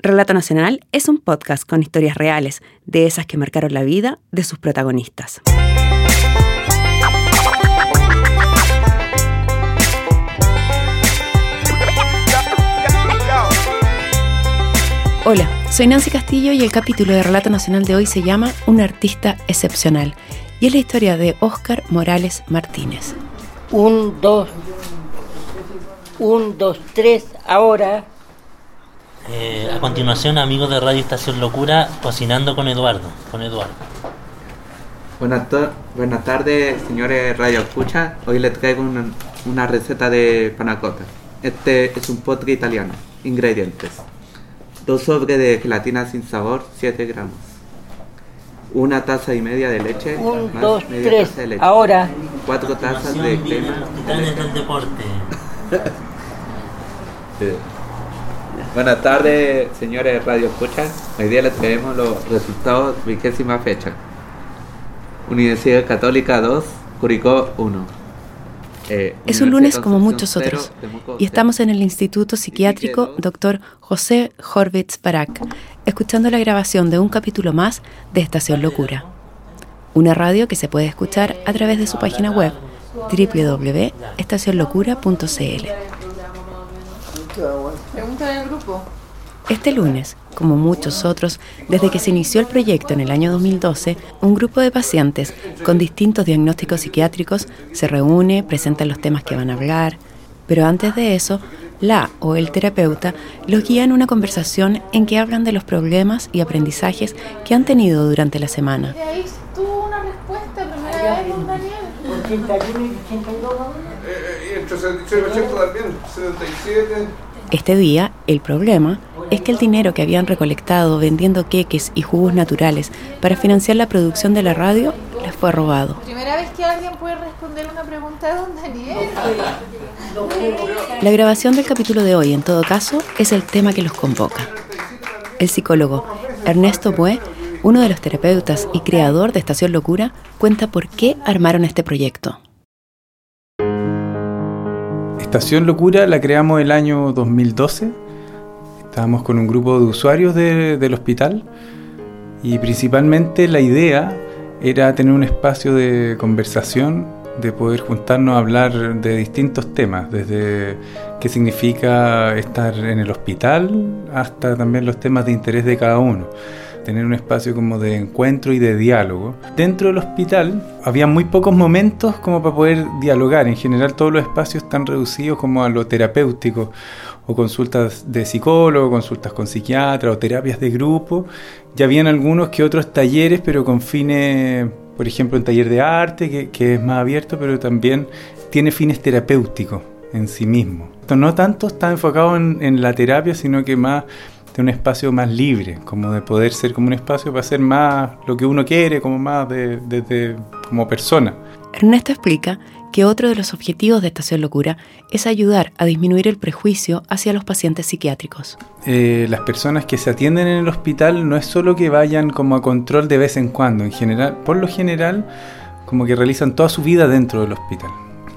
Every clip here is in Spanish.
Relato Nacional es un podcast con historias reales, de esas que marcaron la vida de sus protagonistas. Hola, soy Nancy Castillo y el capítulo de Relato Nacional de hoy se llama Un artista excepcional y es la historia de Óscar Morales Martínez. Un, dos, un, dos, tres, ahora eh, a continuación, amigos de Radio Estación Locura, cocinando con Eduardo. Con Eduardo. Buenas, tardes, señores Radio Escucha. Hoy les traigo una, receta de panacota. Este es un postre italiano. Ingredientes: dos sobres de gelatina sin sabor, 7 gramos. Una taza y media de leche. Un, dos, tres. Ahora. Cuatro tazas de crema. del deporte. Buenas tardes, señores Radio Escucha. Hoy día les traemos los resultados de vigésima fecha. Universidad Católica 2, Curicó 1. Eh, es un lunes como muchos otros y estamos en el Instituto Psiquiátrico Dr. José Horvitz Barak, escuchando la grabación de un capítulo más de Estación Locura, una radio que se puede escuchar a través de su página web www.estacionlocura.cl. grupo. Este lunes, como muchos otros, desde que se inició el proyecto en el año 2012, un grupo de pacientes con distintos diagnósticos psiquiátricos se reúne, presentan los temas que van a hablar, pero antes de eso, la o el terapeuta los guía en una conversación en que hablan de los problemas y aprendizajes que han tenido durante la semana. una respuesta primera vez, Daniel. Eh, eh, también, 77. Este día, el problema es que el dinero que habían recolectado vendiendo queques y jugos naturales para financiar la producción de la radio les fue robado. Primera vez que alguien puede responder una pregunta de Daniel. La grabación del capítulo de hoy, en todo caso, es el tema que los convoca. El psicólogo Ernesto Bue, uno de los terapeutas y creador de Estación Locura, cuenta por qué armaron este proyecto. Estación Locura la creamos el año 2012. Estábamos con un grupo de usuarios del hospital y principalmente la idea era tener un espacio de conversación, de poder juntarnos a hablar de distintos temas, desde qué significa estar en el hospital hasta también los temas de interés de cada uno tener un espacio como de encuentro y de diálogo. Dentro del hospital había muy pocos momentos como para poder dialogar. En general todos los espacios están reducidos como a lo terapéutico o consultas de psicólogo, consultas con psiquiatra o terapias de grupo. Ya habían algunos que otros talleres, pero con fines, por ejemplo, un taller de arte, que, es más abierto, pero también tiene fines terapéuticos en sí mismo. No tanto está enfocado en, en la terapia, sino que más un espacio más libre, como de poder ser como un espacio para hacer más lo que uno quiere, como más de, como persona. Ernesto explica que otro de los objetivos de Estación Locura es ayudar a disminuir el prejuicio hacia los pacientes psiquiátricos. Eh, las personas que se atienden en el hospital no es solo que vayan como a control de vez en cuando, en general, por lo general, como que realizan toda su vida dentro del hospital.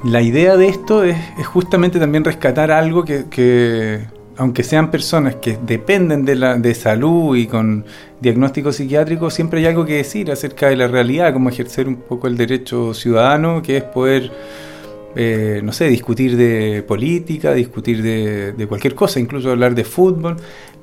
La idea de esto es, justamente también rescatar algo que aunque sean personas que dependen de, la, de salud y con diagnóstico psiquiátrico, siempre hay algo que decir acerca de la realidad, como ejercer un poco el derecho ciudadano, que es poder, eh, no sé, discutir de política, discutir de, de, cualquier cosa, incluso hablar de fútbol.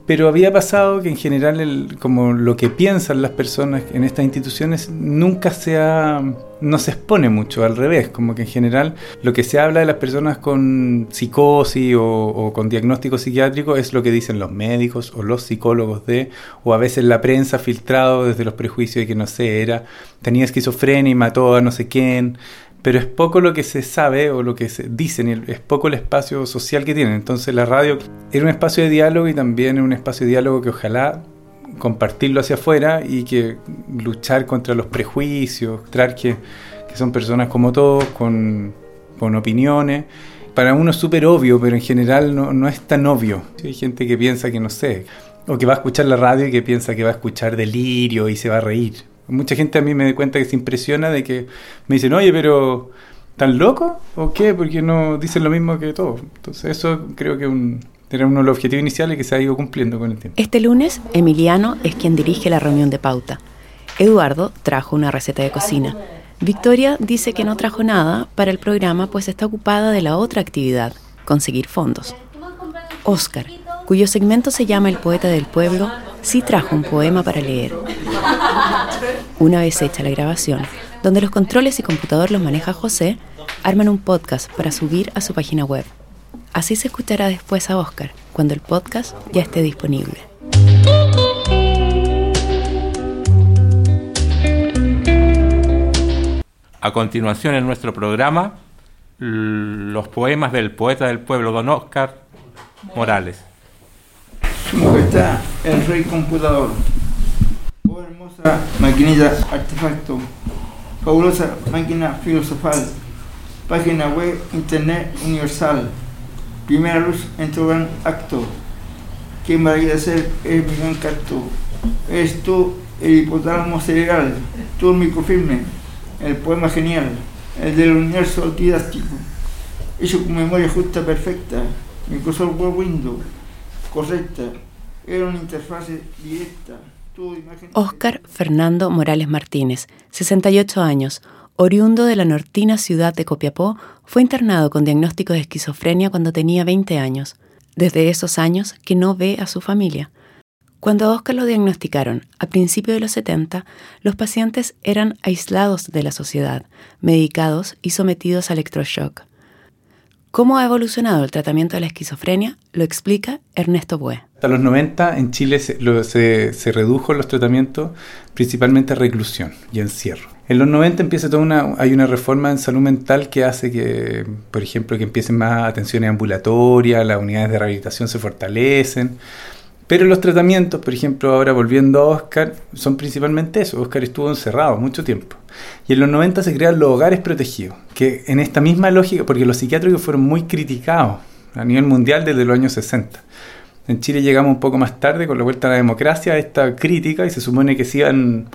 Pero había pasado que en general el, como lo que piensan las personas en estas instituciones nunca se ha, no se expone mucho, al revés, como que en general lo que se habla de las personas con psicosis o, con diagnóstico psiquiátrico es lo que dicen los médicos o los psicólogos de, o a veces la prensa filtrado desde los prejuicios de que no sé, era, tenía esquizofrenia y mató a no sé quién, pero es poco lo que se sabe o lo que se dicen, es poco el espacio social que tienen. Entonces la radio era un espacio de diálogo y también un espacio de diálogo que ojalá compartirlo hacia afuera y que luchar contra los prejuicios, mostrar que, son personas como todos, con, con opiniones. Para uno es súper obvio, pero en general no, no es tan obvio. Hay gente que piensa que no sé, o que va a escuchar la radio y que piensa que va a escuchar delirio y se va a reír. Mucha gente a mí me da cuenta que se impresiona de que me dicen, oye, pero ¿tan loco? ¿O qué? Porque no dicen lo mismo que todos. Entonces eso creo que un, Era uno de los objetivos iniciales que se ha ido cumpliendo con el tiempo. Este lunes, Emiliano es quien dirige la reunión de pauta. Eduardo trajo una receta de cocina. Victoria dice que no trajo nada para el programa pues está ocupada de la otra actividad, conseguir fondos. Oscar, cuyo segmento se llama El poeta del pueblo, sí trajo un poema para leer. Una vez hecha la grabación, donde los controles y computador los maneja José, arman un podcast para subir a su página web. Así se escuchará después a Oscar, cuando el podcast ya esté disponible. A continuación en nuestro programa, los poemas del poeta del pueblo, don Oscar Morales. Su está el rey computador. Oh hermosa maquinita artefacto. Fabulosa máquina filosofal. Página web internet universal. Primera luz en tu gran acto. Qué maravilla ser es mi gran canto. Eres tú el hipotálamo cerebral. Tú el microfilme el poema genial, el del universo didáctico, hecho con memoria justa perfecta, Microsoft Web Windows, correcta, era una interfase directa. Oscar Fernando Morales Martínez, 68 años, oriundo de la nortina ciudad de Copiapó, fue internado con diagnóstico de esquizofrenia cuando tenía 20 años. Desde esos años que no ve a su familia. Cuando a Oscar lo diagnosticaron a principios de los 70, los pacientes eran aislados de la sociedad, medicados y sometidos a electroshock. ¿Cómo ha evolucionado el tratamiento de la esquizofrenia? Lo explica Ernesto Bue. Hasta los 90 en Chile se, se, redujo los tratamientos principalmente a reclusión y encierro. En los 90 empieza toda una, hay una reforma en salud mental que hace que, por ejemplo, que empiecen más atenciones ambulatorias, las unidades de rehabilitación se fortalecen. Pero los tratamientos, por ejemplo, ahora volviendo a Oscar, son principalmente eso. Oscar estuvo encerrado mucho tiempo. Y en los 90 se crean los hogares protegidos, que en esta misma lógica, porque los psiquiátricos fueron muy criticados a nivel mundial desde los años 60. En Chile llegamos un poco más tarde con la vuelta a la democracia a esta crítica y se supone que se iban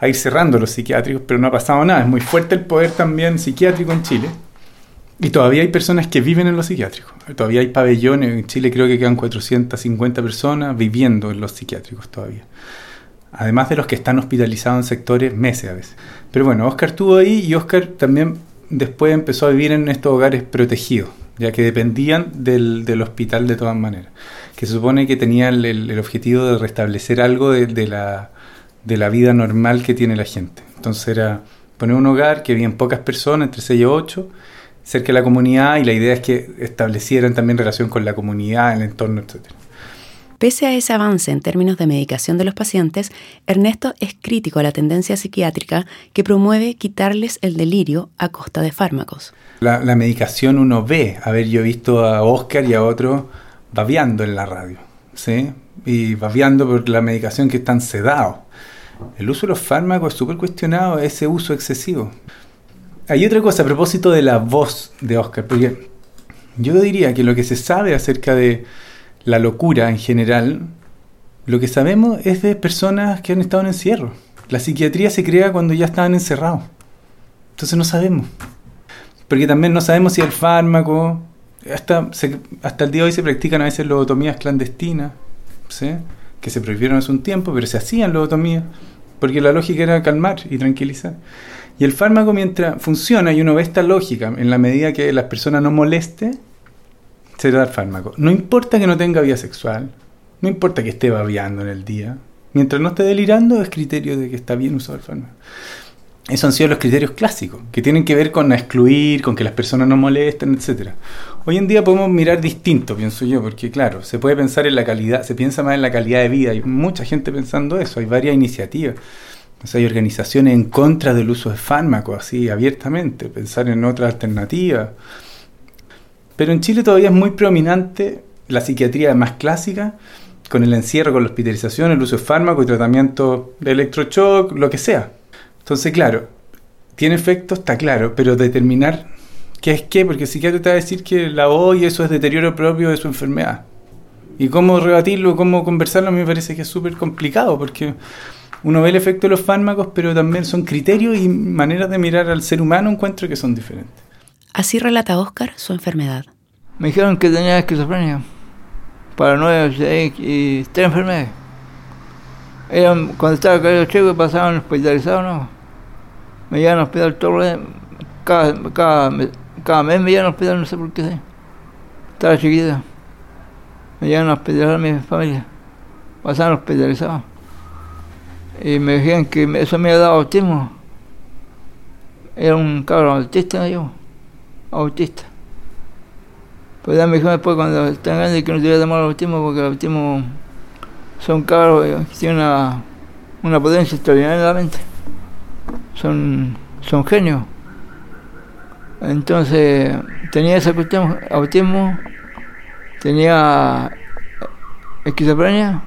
a ir cerrando los psiquiátricos, pero no ha pasado nada. Es muy fuerte el poder también psiquiátrico en Chile. Y todavía hay personas que viven en los psiquiátricos. Todavía hay pabellones. En Chile creo que quedan 450 personas viviendo en los psiquiátricos todavía. Además de los que están hospitalizados en sectores meses a veces. Pero bueno, Oscar estuvo ahí y Oscar también después empezó a vivir en estos hogares protegidos, ya que dependían del, hospital de todas maneras. Que se supone que tenía el, objetivo de restablecer algo de, la, de la vida normal que tiene la gente. Entonces era poner un hogar que vivían pocas personas, entre 6 y 8 cerca de la comunidad y la idea es que establecieran también relación con la comunidad, el entorno, etc. Pese a ese avance en términos de medicación de los pacientes, Ernesto es crítico a la tendencia psiquiátrica que promueve quitarles el delirio a costa de fármacos. La, medicación uno ve, a ver, yo he visto a Oscar y a otro babeando en la radio, ¿sí? Y babeando por la medicación que están sedados. El uso de los fármacos es súper cuestionado, ese uso excesivo. Hay otra cosa a propósito de la voz de Oscar, porque yo diría que lo que se sabe acerca de la locura en general, lo que sabemos es de personas que han estado en encierro. La psiquiatría se crea cuando ya estaban encerrados. Entonces no sabemos. Porque también no sabemos si el fármaco, hasta, hasta el día de hoy se practican a veces lobotomías clandestinas, ¿sí? que se prohibieron hace un tiempo, pero se hacían lobotomías, porque la lógica era calmar y tranquilizar. Y el fármaco mientras funciona y uno ve esta lógica, en la medida que las personas no moleste, se da el fármaco. No importa que no tenga vida sexual, no importa que esté babeando en el día, mientras no esté delirando es criterio de que está bien usado el fármaco. Esos han sido los criterios clásicos, que tienen que ver con excluir, con que las personas no molesten, etc. Hoy en día podemos mirar distinto, pienso yo, porque claro, se puede pensar en la calidad, se piensa más en la calidad de vida, hay mucha gente pensando eso, hay varias iniciativas hay organizaciones en contra del uso de fármacos, así abiertamente, pensar en otras alternativas. Pero en Chile todavía es muy predominante la psiquiatría más clásica, con el encierro, con la hospitalización, el uso de fármacos y tratamiento de electroshock, lo que sea. Entonces, claro, tiene efecto, está claro, pero determinar qué es qué, porque el psiquiatra te va a decir que la voz y eso es deterioro propio de su enfermedad. Y cómo rebatirlo, cómo conversarlo, a mí me parece que es súper complicado, porque uno ve el efecto de los fármacos, pero también son criterios y maneras de mirar al ser humano encuentro que son diferentes. Así relata Oscar su enfermedad. Me dijeron que tenía esquizofrenia. paranoia y tres enfermedades. Eran, cuando estaba caído checo pasaban hospitalizados, ¿no? Me llevan al hospital todo cada, cada, cada mes me llevan al hospital, no sé por qué. Estaba chiquita. Me llevan a hospitalizar a mi familia. Pasaban hospitalizados. Y me decían que eso me había dado autismo. Era un cabrón autista, yo. Autista. Pues ya me dijo después cuando están grandes que no te voy a el autismo porque el autismo son cabros que tienen una, una potencia extraordinaria en la mente. Son, son genios. Entonces tenía esa cuestión, autismo, tenía esquizofrenia,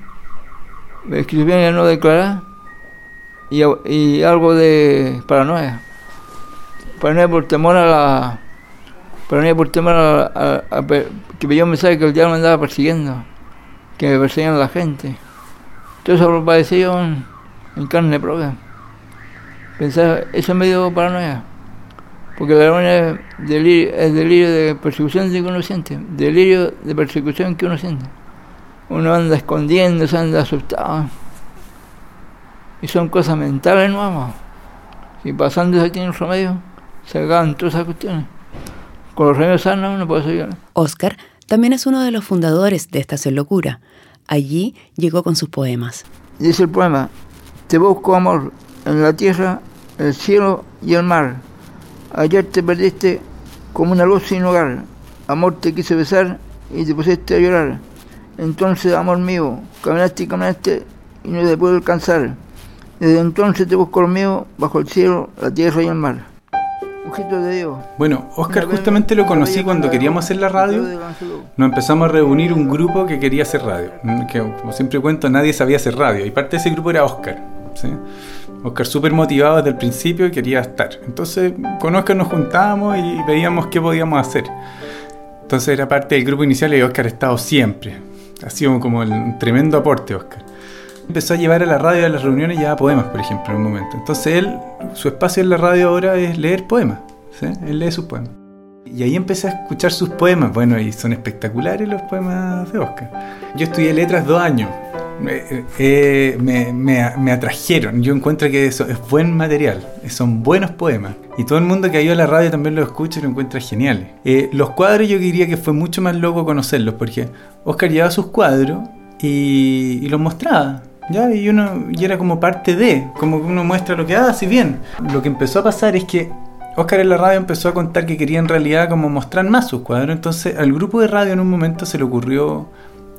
esquizofrenia no declarada y, y algo de paranoia. Paranoia por temor a la Paranoia por temor a, que me dio un mensaje que el diablo me andaba persiguiendo, que me perseguían la gente. Todo eso lo padecí yo en, carne propia. Pensaba, eso me dio paranoia. Porque la paranoia es delirio, es delirio de persecución que uno siente, delirio de persecución que uno siente. Uno anda escondiéndose, anda asustado. Y son cosas mentales nuevas. Y pasando aquí en el remedio, se acaban todas esas cuestiones. Con los remedios sanos no puede seguir. Oscar también es uno de los fundadores de Estación Locura. Allí llegó con sus poemas. Dice el poema, te busco amor en la tierra, el cielo y el mar. Ayer te perdiste como una luz sin hogar. Amor te quise besar y te pusiste a llorar. Entonces, amor mío, caminaste y caminaste y no te pude alcanzar. Desde entonces te busco mío bajo el cielo, la tierra y el mar. Bueno, Oscar justamente lo conocí cuando queríamos hacer la radio. Nos empezamos a reunir un grupo que quería hacer radio. Mm, que, como siempre cuento, nadie sabía hacer radio. Y parte de ese grupo era Oscar. Oscar súper motivado desde el principio y quería estar. Entonces con Oscar nos juntábamos y veíamos qué podíamos hacer. Entonces era parte del grupo inicial y Oscar ha estado siempre. Ha sido como el, tremendo aporte, Oscar. Empezó a llevar a la radio a las reuniones ya poemas, por ejemplo, en un momento. Entonces él, su espacio en la radio ahora es leer poemas. ¿sí? Él lee sus poemas. Y ahí empecé a escuchar sus poemas. Bueno, y son espectaculares los poemas de Oscar. Yo estudié letras dos años. Eh, me, me, atrajeron. Yo encuentro que eso es buen material. Son buenos poemas. Y todo el mundo que ha ido a la radio también lo escucha y lo encuentra geniales. Eh, los cuadros yo diría que fue mucho más loco conocerlos porque Oscar llevaba sus cuadros y, y los mostraba. ¿Ya? Y uno y era como parte de, como que uno muestra lo que hace bien. Lo que empezó a pasar es que Oscar en la radio empezó a contar que quería en realidad como mostrar más sus cuadros, entonces al grupo de radio en un momento se le ocurrió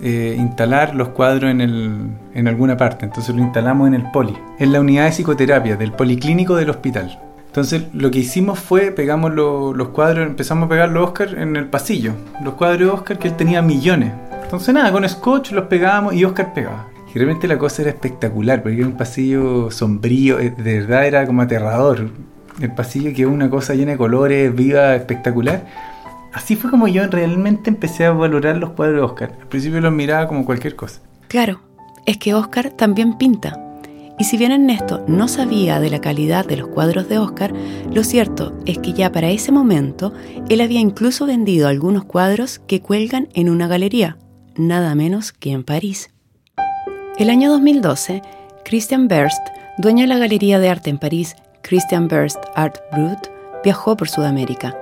eh, instalar los cuadros en, el, en alguna parte, entonces lo instalamos en el poli, en la unidad de psicoterapia del policlínico del hospital. Entonces lo que hicimos fue, pegamos los cuadros, empezamos a pegarlos Oscar en el pasillo, los cuadros de Oscar que él tenía millones. Entonces nada, con scotch los pegábamos y Oscar pegaba. Realmente la cosa era espectacular, porque era un pasillo sombrío, eh, de verdad era como aterrador. El pasillo que es una cosa llena de colores, viva, espectacular. Así fue como yo realmente empecé a valorar los cuadros de Oscar. Al principio los miraba como cualquier cosa. Claro, es que Oscar también pinta. Y si bien Ernesto no sabía de la calidad de los cuadros de Oscar, lo cierto es que ya para ese momento él había incluso vendido algunos cuadros que cuelgan en una galería, nada menos que en París. El año 2012, Christian Berst, dueño de la Galería de Arte en París, Christian Berst Art Brut, viajó por Sudamérica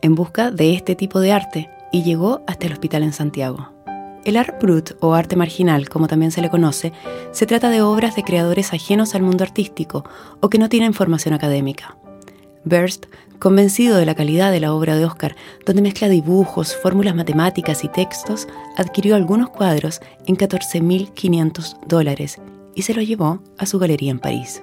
en busca de este tipo de arte y llegó hasta el hospital en Santiago. El art brut o arte marginal, como también se le conoce, se trata de obras de creadores ajenos al mundo artístico o que no tienen formación académica. Convencido de la calidad de la obra de Oscar, donde mezcla dibujos, fórmulas matemáticas y textos, adquirió algunos cuadros en 14.500 dólares y se los llevó a su galería en París.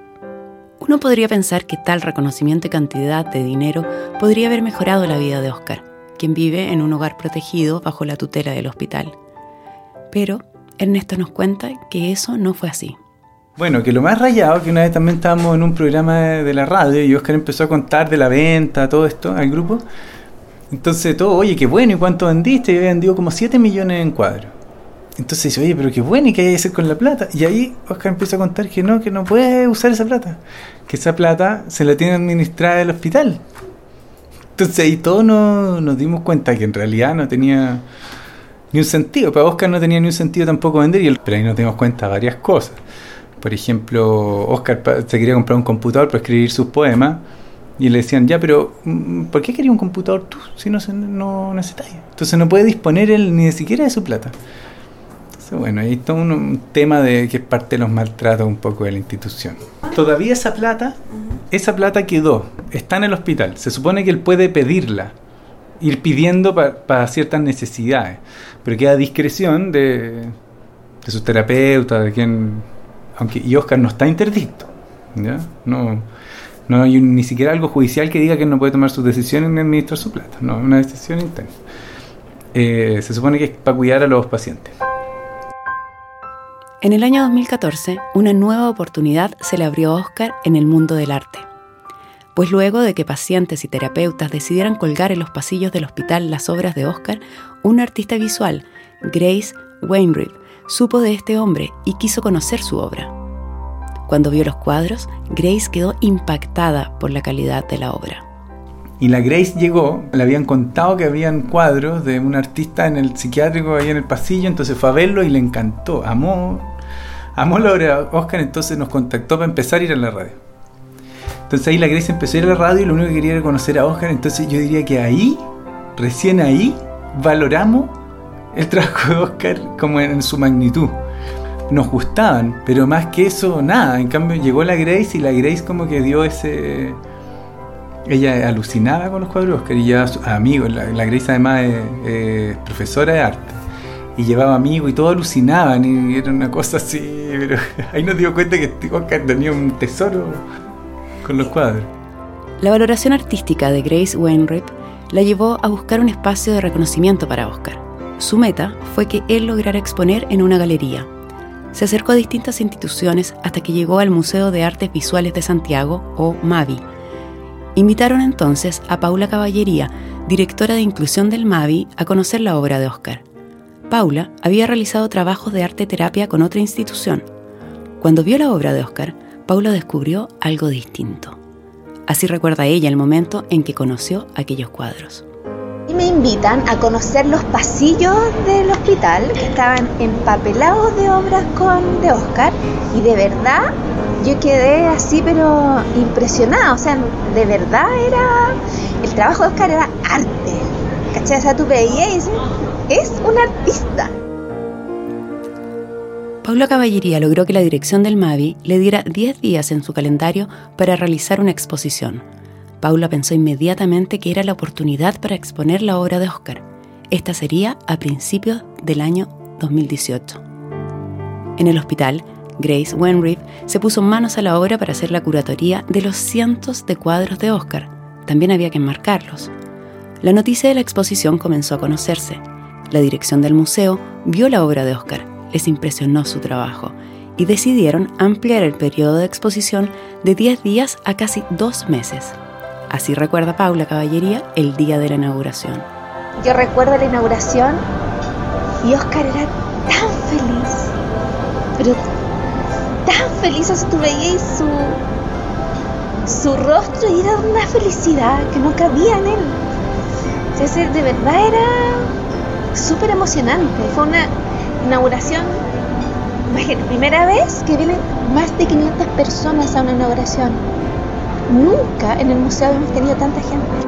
Uno podría pensar que tal reconocimiento y cantidad de dinero podría haber mejorado la vida de Oscar, quien vive en un hogar protegido bajo la tutela del hospital. Pero Ernesto nos cuenta que eso no fue así. Bueno, que lo más rayado, que una vez también estábamos en un programa de, la radio y Oscar empezó a contar de la venta, todo esto al grupo. Entonces todo, oye, qué bueno, ¿y cuánto vendiste? Y había vendido como 7 millones en cuadros. Entonces dice, oye, pero qué bueno, ¿y qué hay que hacer con la plata? Y ahí Oscar empieza a contar que no, que no puede usar esa plata. Que esa plata se la tiene administrada el hospital. Entonces ahí todos nos, dimos cuenta que en realidad no tenía ni un sentido. Para Oscar no tenía ni un sentido tampoco vender, y pero ahí nos dimos cuenta de varias cosas. Por ejemplo, Oscar se quería comprar un computador para escribir sus poemas y le decían, ya, pero mm, ¿por qué quería un computador tú si no, no necesitas? Entonces no puede disponer él ni siquiera de su plata. Entonces, bueno, ahí está un, tema de que es parte de los maltratos un poco de la institución. Todavía esa plata, esa plata quedó, está en el hospital. Se supone que él puede pedirla, ir pidiendo para ciertas necesidades, pero queda a discreción de, de sus terapeutas, de quien aunque y Oscar no está interdicto, ¿ya? No, no hay ni siquiera algo judicial que diga que no puede tomar sus decisiones ni administrar su plata, no, es una decisión interna. Eh, se supone que es para cuidar a los pacientes. En el año 2014, una nueva oportunidad se le abrió a Oscar en el mundo del arte. Pues luego de que pacientes y terapeutas decidieran colgar en los pasillos del hospital las obras de Oscar, un artista visual, Grace Wainwright, supo de este hombre y quiso conocer su obra. Cuando vio los cuadros, Grace quedó impactada por la calidad de la obra. Y la Grace llegó, le habían contado que habían cuadros de un artista en el psiquiátrico ahí en el pasillo, entonces fue a verlo y le encantó, amó, amó la obra Oscar, entonces nos contactó para empezar a ir a la radio. Entonces ahí la Grace empezó a ir a la radio y lo único que quería era conocer a Oscar, entonces yo diría que ahí, recién ahí, valoramos el trabajo de Oscar como en su magnitud. Nos gustaban, pero más que eso, nada. En cambio, llegó la Grace y la Grace como que dio ese... Ella alucinaba con los cuadros de Oscar y llevaba amigos. La, Grace además es, profesora de arte. Y llevaba amigos y todos alucinaban y era una cosa así. Pero ahí nos dio cuenta que Oscar tenía un tesoro con los cuadros. La valoración artística de Grace Wainwright la llevó a buscar un espacio de reconocimiento para Oscar. Su meta fue que él lograra exponer en una galería. Se acercó a distintas instituciones hasta que llegó al Museo de Artes Visuales de Santiago, o MAVI. Invitaron entonces a Paula Caballería, directora de inclusión del MAVI, a conocer la obra de Oscar. Paula había realizado trabajos de arte terapia con otra institución. Cuando vio la obra de Oscar, Paula descubrió algo distinto. Así recuerda ella el momento en que conoció aquellos cuadros y me invitan a conocer los pasillos del hospital que estaban empapelados de obras con de Oscar y de verdad yo quedé así pero impresionada, o sea, de verdad era el trabajo de Oscar era arte. ¿Cachai? O sea, tú es un artista. Paula Caballería logró que la dirección del MAVI le diera 10 días en su calendario para realizar una exposición Paula pensó inmediatamente que era la oportunidad para exponer la obra de Oscar. Esta sería a principios del año 2018. En el hospital, Grace Wenriff se puso manos a la obra para hacer la curatoría de los cientos de cuadros de Oscar. También había que enmarcarlos. La noticia de la exposición comenzó a conocerse. La dirección del museo vio la obra de Oscar, les impresionó su trabajo y decidieron ampliar el periodo de exposición de 10 días a casi dos meses. Así recuerda Paula Caballería el día de la inauguración. Yo recuerdo la inauguración y Oscar era tan feliz, pero tan feliz, o sea, tú veías su, su rostro y era una felicidad que no cabía en él. De verdad era súper emocionante. Fue una inauguración, imagínate, primera vez que vienen más de 500 personas a una inauguración Nunca en el museo habíamos tenido tanta gente.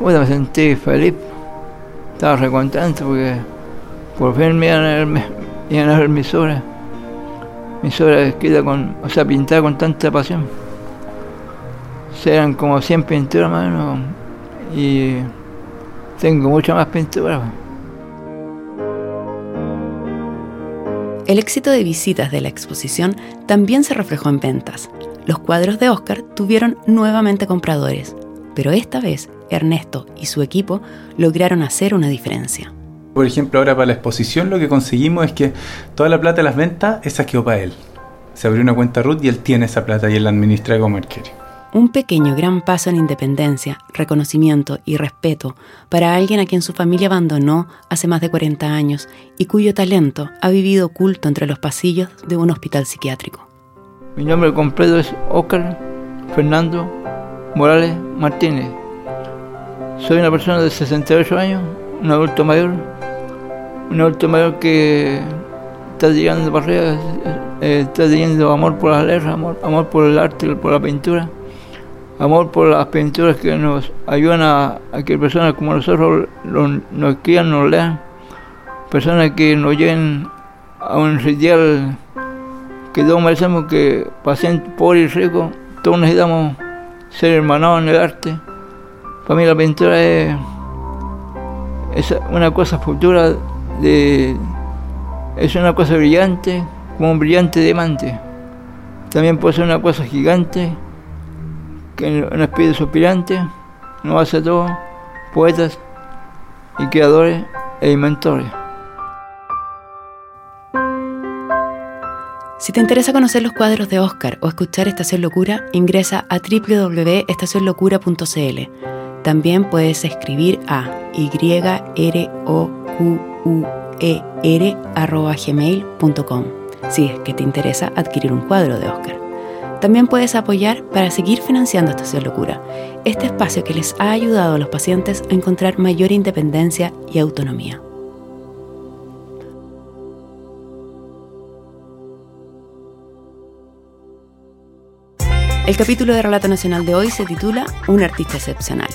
Bueno, me sentí feliz. Estaba re contento porque por fin me iban a ver, me, iban a ver mis obras. Mis obras escritas con, o sea, pintadas con tanta pasión. eran como 100 pinturas más o Y tengo mucha más pintura. El éxito de visitas de la exposición también se reflejó en ventas. Los cuadros de Oscar tuvieron nuevamente compradores, pero esta vez Ernesto y su equipo lograron hacer una diferencia. Por ejemplo, ahora para la exposición lo que conseguimos es que toda la plata de las ventas, esa quedó para él. Se abrió una cuenta RUT y él tiene esa plata y él la administra como él quiere. Un pequeño gran paso en independencia, reconocimiento y respeto para alguien a quien su familia abandonó hace más de 40 años y cuyo talento ha vivido oculto entre los pasillos de un hospital psiquiátrico. Mi nombre completo es Oscar Fernando Morales Martínez. Soy una persona de 68 años, un adulto mayor, un adulto mayor que está llegando arriba, eh, está teniendo amor por las letras, amor, por el arte, por la pintura, amor por las pinturas que nos ayudan a, que personas como nosotros nos quieran, nos lean, personas que nos lleguen a un sitial que todos merecemos que pasen pobre y rico, todos necesitamos ser hermanados en el arte. Para mí la pintura es, una cosa futura de es una cosa brillante, como un brillante diamante. También puede ser una cosa gigante, que un espíritu suspirante, nos hace todo, poetas y creadores e inventores. Si te interesa conocer los cuadros de Oscar o escuchar Estación Locura, ingresa a www.estacionlocura.cl. También puedes escribir a yroquer.gmail.com si es que te interesa adquirir un cuadro de Oscar. También puedes apoyar para seguir financiando Estación Locura, este espacio que les ha ayudado a los pacientes a encontrar mayor independencia y autonomía. El capítulo de Relato Nacional de hoy se titula Un artista excepcional.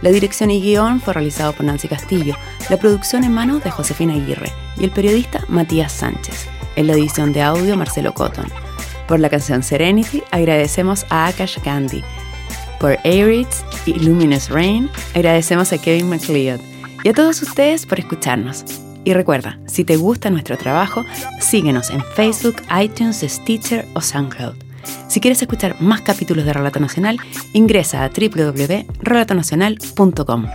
La dirección y guion fue realizado por Nancy Castillo, la producción en manos de Josefina Aguirre y el periodista Matías Sánchez. En la edición de audio Marcelo Cotton. Por la canción Serenity agradecemos a Akash Gandhi. Por Airits y Luminous Rain agradecemos a Kevin McLeod. Y a todos ustedes por escucharnos. Y recuerda, si te gusta nuestro trabajo, síguenos en Facebook, iTunes, Stitcher o SoundCloud. Si quieres escuchar más capítulos de Relato Nacional, ingresa a www.relatonacional.com.